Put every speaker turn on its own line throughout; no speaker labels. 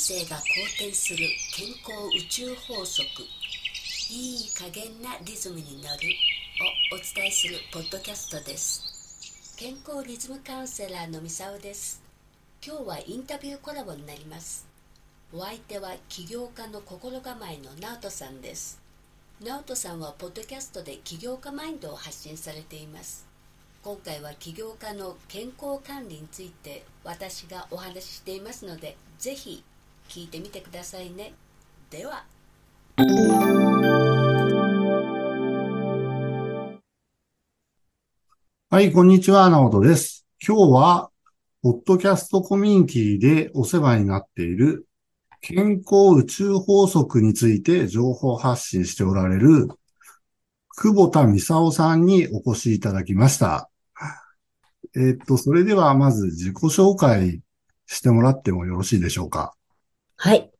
生が好転する健康宇宙法則。いい加減なリズムに乗るをお伝えするポッドキャストです。健康リズムカウンセラーのみさおです。今日はインタビューコラボになります。お相手は起業家の心構えの直人さんです。直人さんはポッドキャストで起業家マインドを発信されています。今回は起業家の健康管理について私がお話ししていますのでぜひ聞いてみてくださいねでは
はい、こんにちは、直人です。今日は、ポッドキャストコミュニティでお世話になっている健康宇宙法則について情報発信しておられる久保田美沙さんにお越しいただきました。えっと、それではまず自己紹介してもらってもよろしいでしょうか。
はい。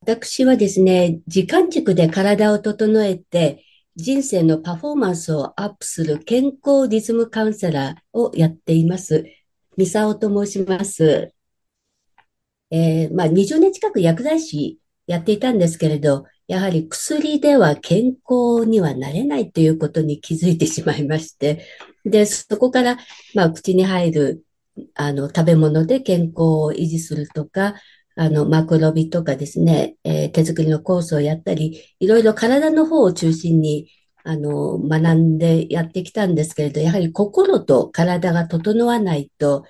私はですね時間軸で体を整えて人生のパフォーマンスをアップする健康リズムカウンセラーをやっています。ミサオと申します。えーまあ、20年近く薬剤師やっていたんですけれど、やはり薬では健康にはなれないということに気づいてしまいまして、で、そこから、まあ、口に入る、あの、食べ物で健康を維持するとか、あの、マクロビとかですね、えー手作りのコースをやったり、いろいろ体の方を中心に、あの、学んでやってきたんですけれど、やはり心と体が整わないと、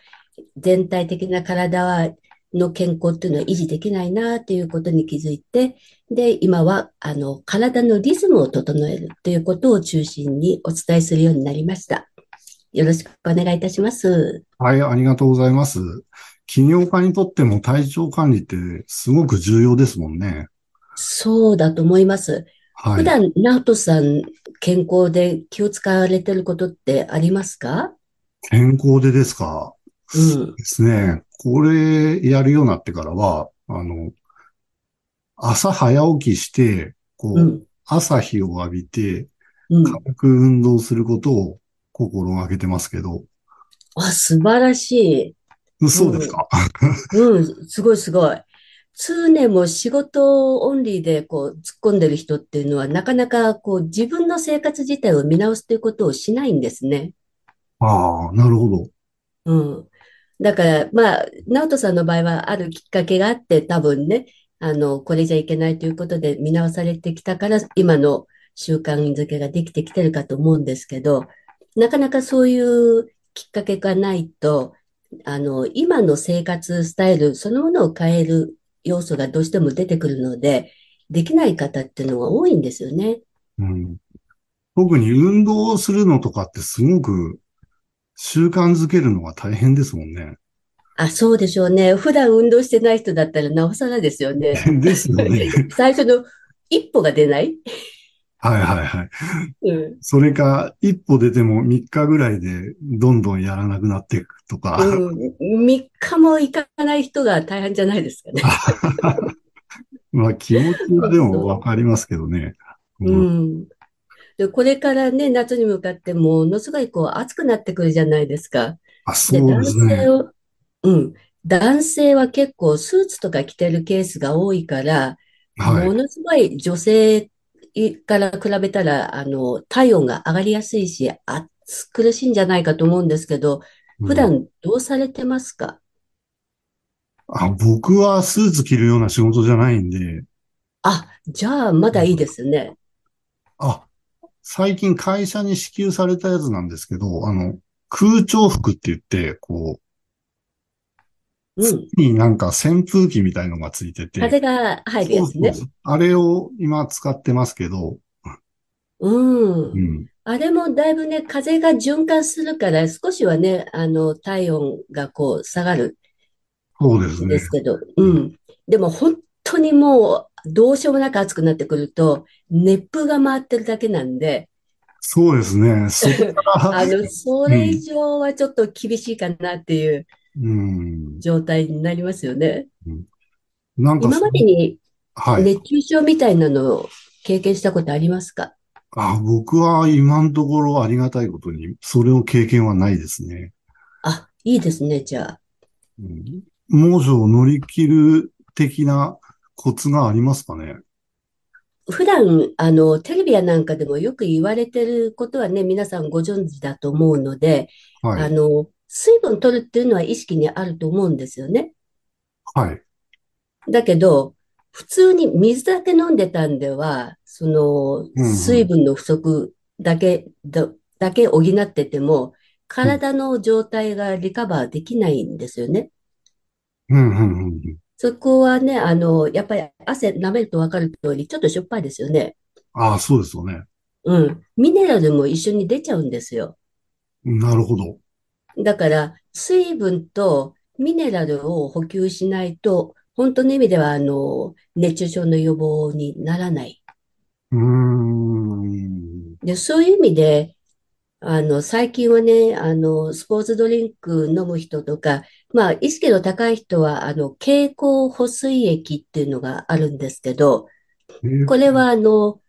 全体的な体はの健康っていうのは維持できないなということに気づいて、で、今は、あの、体のリズムを整えるということを中心にお伝えするようになりました。よろしくお願いいたします。
はい、ありがとうございます。起業家にとっても体調管理ってすごく重要ですもんね。
そうだと思います。
はい。
普段、ナオトさん、健康で気を使われてることってありますか？
健康でですか？
うん。
ですね。これやるようになってからは、あの、朝早起きして、こう、
うん。
朝日を浴びて、
うん。
軽く運動することを心がけてますけど、
あ、素晴らしい。
そうですか。
うん、すごいすごい。通年も仕事オンリーでこう突っ込んでる人っていうのはなかなかこう自分の生活自体を見直すということをしないんですね。
ああ、なるほど。
うん。だから、まあ、直人さんの場合はあるきっかけがあって多分ね、あの、これじゃいけないということで見直されてきたから今の習慣づけができてきてるかと思うんですけど、なかなかそういうきっかけがないと、あの、今の生活スタイルそのものを変える要素がどうしても出てくるので、できない方っていうのが多いんですよね。
うん。特に運動をするのとかってすごく習慣づけるのが大変ですもんね。
あ、そうでしょうね。普段運動してない人だったらなおさらですよね。
ですよね。
最初の一歩が出ない。
はいはいはい。
うん。
それか、一歩出ても3日ぐらいでどんどんやらなくなっていくとか。
うん、3日も行かない人が大変じゃないですかね。
まあ気持ちはでもわかりますけどね。
う
うん
ん。で、これからね、夏に向かってものすごいこう暑くなってくるじゃないですか。
あ、
で、
そう
男
ですね。
うん。男性は結構スーツとか着てるケースが多いから、
はい。
ものすごい女性から比べたら、あの、体温が上がりやすいし、暑苦しいんじゃないかと思うんですけど、普段どうされてますか
あ、僕はスーツ着るような仕事じゃないんで、
あ、じゃあまだいいですね。
あ、最近会社に支給されたやつなんですけど、あの、空調服って言って、こう、になんか扇風機みたいのがついてて、
風が入るやつね。
あれを今使ってますけど、
うん
う。ん。
あれもだいぶね、風が循環するから、少しはね、あの、体温がこう下がる
そうですね
んです。けど、うん。でも本当にもう、どうしようもなく暑くなってくると、熱風が回ってるだけなんで、
そうですね。そ
あの、それ以上はちょっと厳しいかなっていう
うん。
状態になりますよね。
なんか
今までに
はい。
熱中症みたいなのを経験したことありますか？
あ、僕は今のところありがたいことに、それを経験はないですね。
あ、いいですね、じゃあ。
うん猛暑を乗り切る的なコツがありますかね？
普段、あの、テレビやなんかでもよく言われてることはね、皆さんご存知だと思うので、
はい。
あの、水分取るっていうのは意識にあると思うんですよね。
はい。
だけど、普通に水だけ飲んでたんでは、その、
うんうん
水分の不足だけ、だ、だけ補ってても、体の状態がリカバーできないんですよね。
うん、うん、うんうん。
そこはね、あの、やっぱり汗舐めるとわかる通り、ちょっとしょっぱいですよね。
ああ、そうですよね。
うん。ミネラルも一緒に出ちゃうんですよ。
なるほど。
だから、水分とミネラルを補給しないと、本当の意味では、あの、熱中症の予防にならない。
うーん。
で、そういう意味で、あの、最近はね、あの、スポーツドリンク飲む人とか、まあ、意識の高い人は、あの、経口補水液っていうのがあるんですけど、
えー
これは、あの、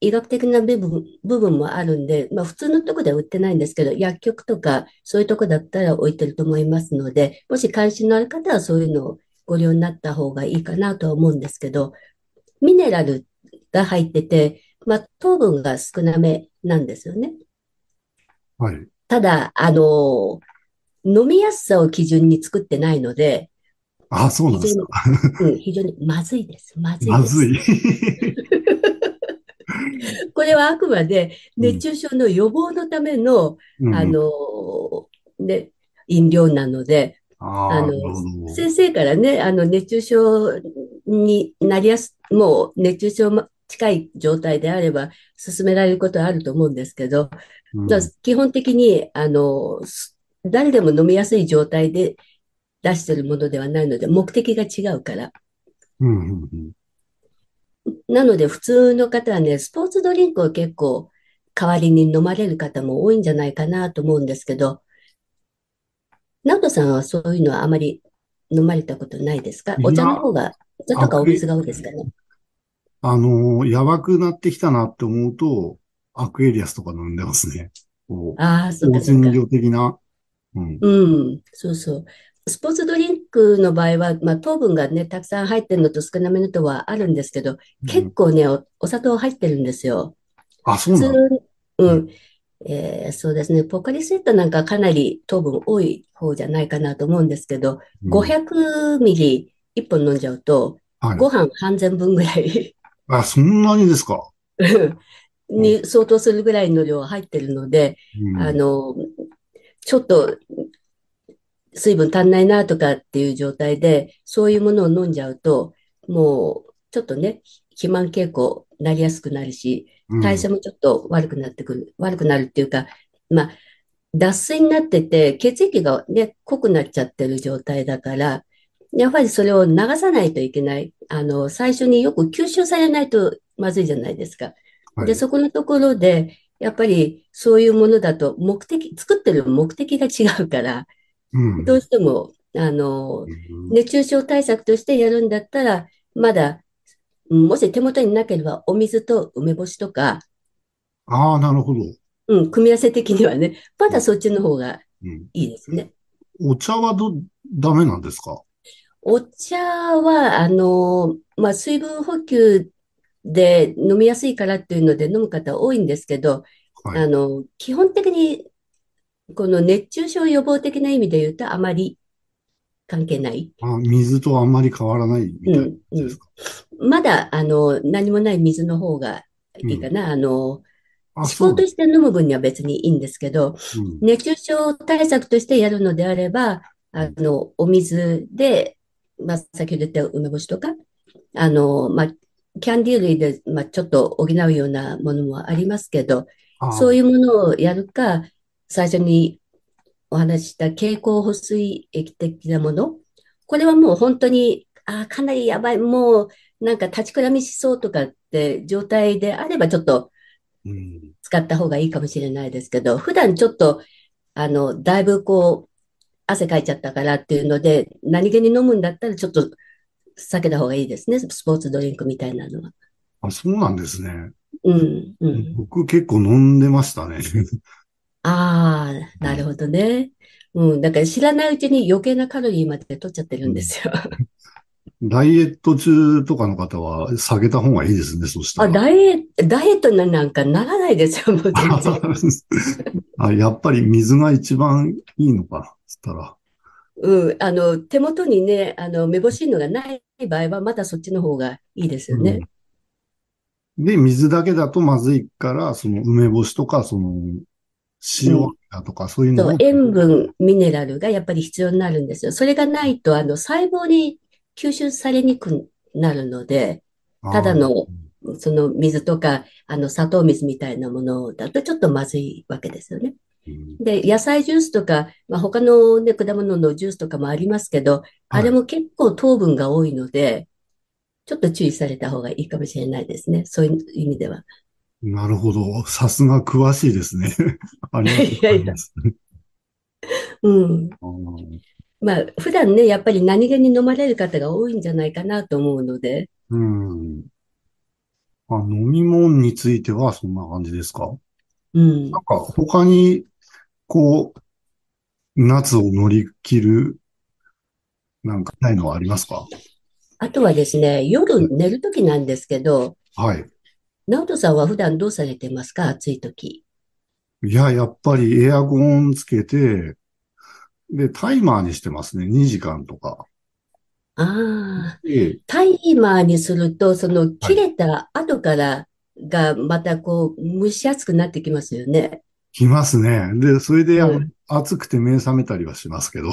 医学的な部分、部分もあるんで、まあ、普通のとこでは売ってないんですけど、薬局とか、そういうとこだったら置いてると思いますので、もし関心のある方はそういうのをご利用になった方がいいかなとは思うんですけど、ミネラルが入ってて、まあ、糖分が少なめなんですよね。
はい。
ただ、あの、飲みやすさを基準に作ってないので、
ああ、そうなんですか。
うん、非常にまずいです。まずいです。
まずい。
これはあくまで熱中症の予防のための、
うん
あの、ね、飲料なので、
あ
の。先生からね、あの、熱中症になりやす、もう熱中症も近い状態であれば、勧められることはあると思うんですけど、
うん
基本的に、あの、す誰でも飲みやすい状態で出してるものではないので、目的が違うから。
うんうんうん
なので、普通の方はね、スポーツドリンクを結構代わりに飲まれる方も多いんじゃないかなと思うんですけど、ナオトさんはそういうのはあまり飲まれたことないですか？お茶の方が、お茶とかお水が多いですかね？
あのーやばくなってきたなって思うと、アクエリアスとか飲んでますね。
ああ、そうか
香
そうか
辛。料的な。うん。
うん、そうそう。スポーツドリンクの場合は、まあ、糖分がね、たくさん入ってるのと少なめのとはあるんですけど、結構ね、お、お砂糖入ってるんですよ。
あ、そう
普通
なんだ。、
うん。えーそうですね。ポカリスエットなんかかなり糖分多い方じゃないかなと思うんですけど、
うん
500ミリ1本飲んじゃうと、
はい。
ご飯半膳分ぐらい
あ、そんなにですか？
に相当するぐらいの量入ってるので、
うん
あの、ちょっと水分足んないなとかっていう状態で、そういうものを飲んじゃうと、もうちょっとね、肥満傾向になりやすくなるし、
うん
代謝もちょっと悪くなってくる。悪くなるっていうか、まあ、脱水になってて、血液がね、濃くなっちゃってる状態だから、やっぱりそれを流さないといけない。あの、最初によく吸収されないとまずいじゃないですか。
はい
で、そこのところで、やっぱりそういうものだと目的、作ってる目的が違うから、
うん
どうしても、あの、
うん
熱中症対策としてやるんだったら、まだ、うんもし手元になければ、お水と梅干しとか、
ああ、なるほど。
うん、組み合わせ的にはね、まだそっちの方が
うん
いいですね。
お茶はど、ダメなんですか？
お茶は、あの、まあ、水分補給で飲みやすいからっていうので飲む方多いんですけど、
はい。
あの、基本的に、この熱中症予防的な意味で言うとあまり関係ない。
あ、水とあんまり変わらないみたいですか？
まだ、あの、何もない水の方がいいかな。あの、
あ、
思
そう
考として飲む分には別にいいんですけど、
うん
熱中症対策としてやるのであれば、あの、お水で、まあ、先ほど言った梅干しとか、あの、まあ、キャンディー類で、まあ、ちょっと補うようなものもありますけど、
あ
そういうものをやるか、最初にお話しした経口補水液的なもの、これはもう本当に、あーかなりやばい、もうなんか立ちくらみしそうとかって状態であればちょっと
うん
使った方がいいかもしれないですけど、普段ちょっと、あの、だいぶこう、汗かいちゃったからっていうので、何気に飲むんだったらちょっと避けた方がいいですね。スポーツドリンクみたいなのは。
あ、そうなんですね。
うん、うん。
僕結構飲んでましたね。
ああ、なるほどね。うん。だから知らないうちに余計なカロリーまで取っちゃってるんですよ。
ダイエット中とかの方は下げた方がいいですね、そした
あ、
ら。
ダイエダイエットなんかならないですよ、もう全然。
あ、やっぱり水が一番いいのかな、つったら。
うん、あの、手元にね、あの、めぼしいのがない場合は、まだそっちの方がいいですよね。
で、水だけだとまずいから、その梅干しとか、その、塩だとか、そういうの？
う、塩分、ミネラルがやっぱり必要になるんですよ。それがないと、あの、細胞に吸収されにくくなるので、ただの、その水とか、あの、砂糖水みたいなものだとちょっとまずいわけですよね。
うん
で、野菜ジュースとか、まあ、他のね、果物のジュースとかもありますけど、あれも結構糖分が多いので、ちょっと注意された方がいいかもしれないですね。そういう意味では。
なるほど。さすが詳しいですね。ありがとうございます。
うん。まあ、普段ね、やっぱり何気に飲まれる方が多いんじゃないかなと思うので、
うん。あ、飲み物についてはそんな感じですか？
うん。
なんか他に、こう、夏を乗り切る、なんかないのはありますか？
あとはですね、夜寝るときなんですけど、
はい。
直人さんは普段どうされてますか？暑いとき。
いや、やっぱりエアコンつけて、で、タイマーにしてますね。2時間とか。
ああ、
で、
タイマーにすると、その切れた後からがまたこう蒸し暑くなってきますよね。
来ますね。で、それで、
うん
暑くて目覚めたりはしますけど。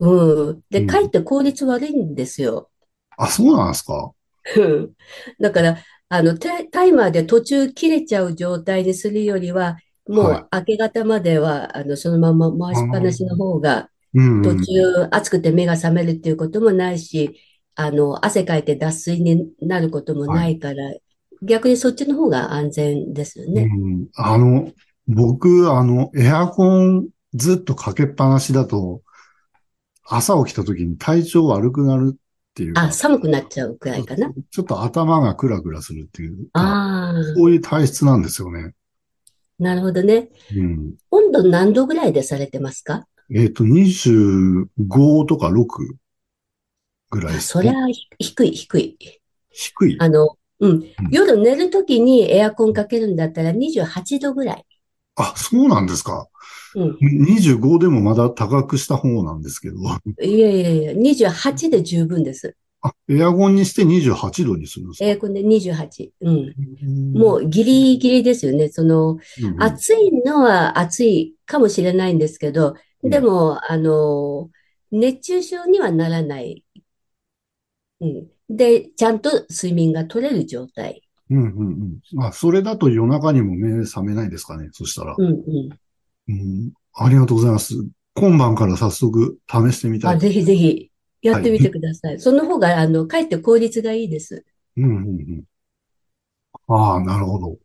うん。で、
うん
かえって効率悪いんですよ。
あ、そうなんですか？
うんだから、あの、タイマーで途中切れちゃう状態にするよりは、も
は
う明け方までは、あの、そのまま回しっぱなしの方が、途
ん。
中暑くて目が覚めるっていうこともないし、あの、汗かいて脱水になることもないから、逆にそっちの方が安全ですよね。
うん、あの、僕、あの、エアコンずっとかけっぱなしだと、朝起きた時に体調悪くなるっていうか
あ、寒くなっちゃうくらいかな？
ちょっと頭がクラクラするっていうか、
ああ、
そういう体質なんですよね。
なるほどね。
うん。
温度何度ぐらいでされてますか？
えっと、25とか6ぐらい
あ、
です
そりゃ低い、低い。
低い？
あの、うん
うん。
夜寝るときにエアコンかけるんだったら28度ぐらい。
あ、そうなんですか。
うん。
25でもまだ高くした方なんですけど。
いやいやいや、28で十分です。
あ、エアコンにして28度にするんですか？
エアコンで28。うん。
うん
もうギリギリですよね。その、
うんうん
暑いのは暑いかもしれないんですけど、でも、あの、熱中症にはならない。うん。で、ちゃんと睡眠が取れる状態。
うんうんうん。あ、それだと夜中にも目覚めないですかね。そしたら。
うんうん。
うん。ありがとうございます。今晩から早速試してみた
あ、
い。
ぜひぜひ、やってみてください。その方が、あの、かえって効率がいいです。
うんうんうん。ああ、なるほど。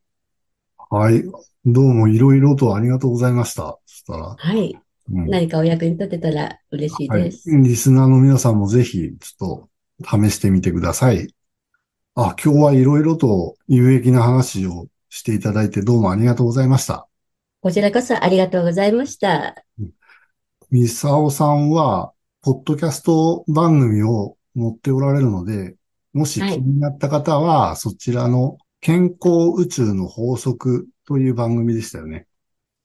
はい。どうもいろいろとありがとうございました。そしたら、
はい。
うん。
何かお役に立てたら嬉しい
はい。
です。
リスナーの皆さんもぜひ、ちょっと試してみてください。あ、今日はいろいろと有益な話をしていただいてどうもありがとうございました。
こちらこそありがとうございました。
ミサオさんは、ポッドキャスト番組を持っておられるので、もし気
はい
になった方は、そちらの健康宇宙の法則という番組でしたよね。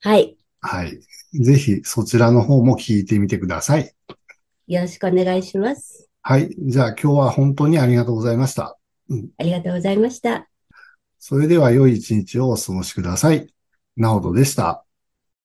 はい。
はい。ぜひそちらの方も聞いてみてください。
よろしくお願いします。
はい。じゃあ今日は本当にありがとうございました。
ありがとうございました。
それでは良い一日をお過ごしください。なおとでした。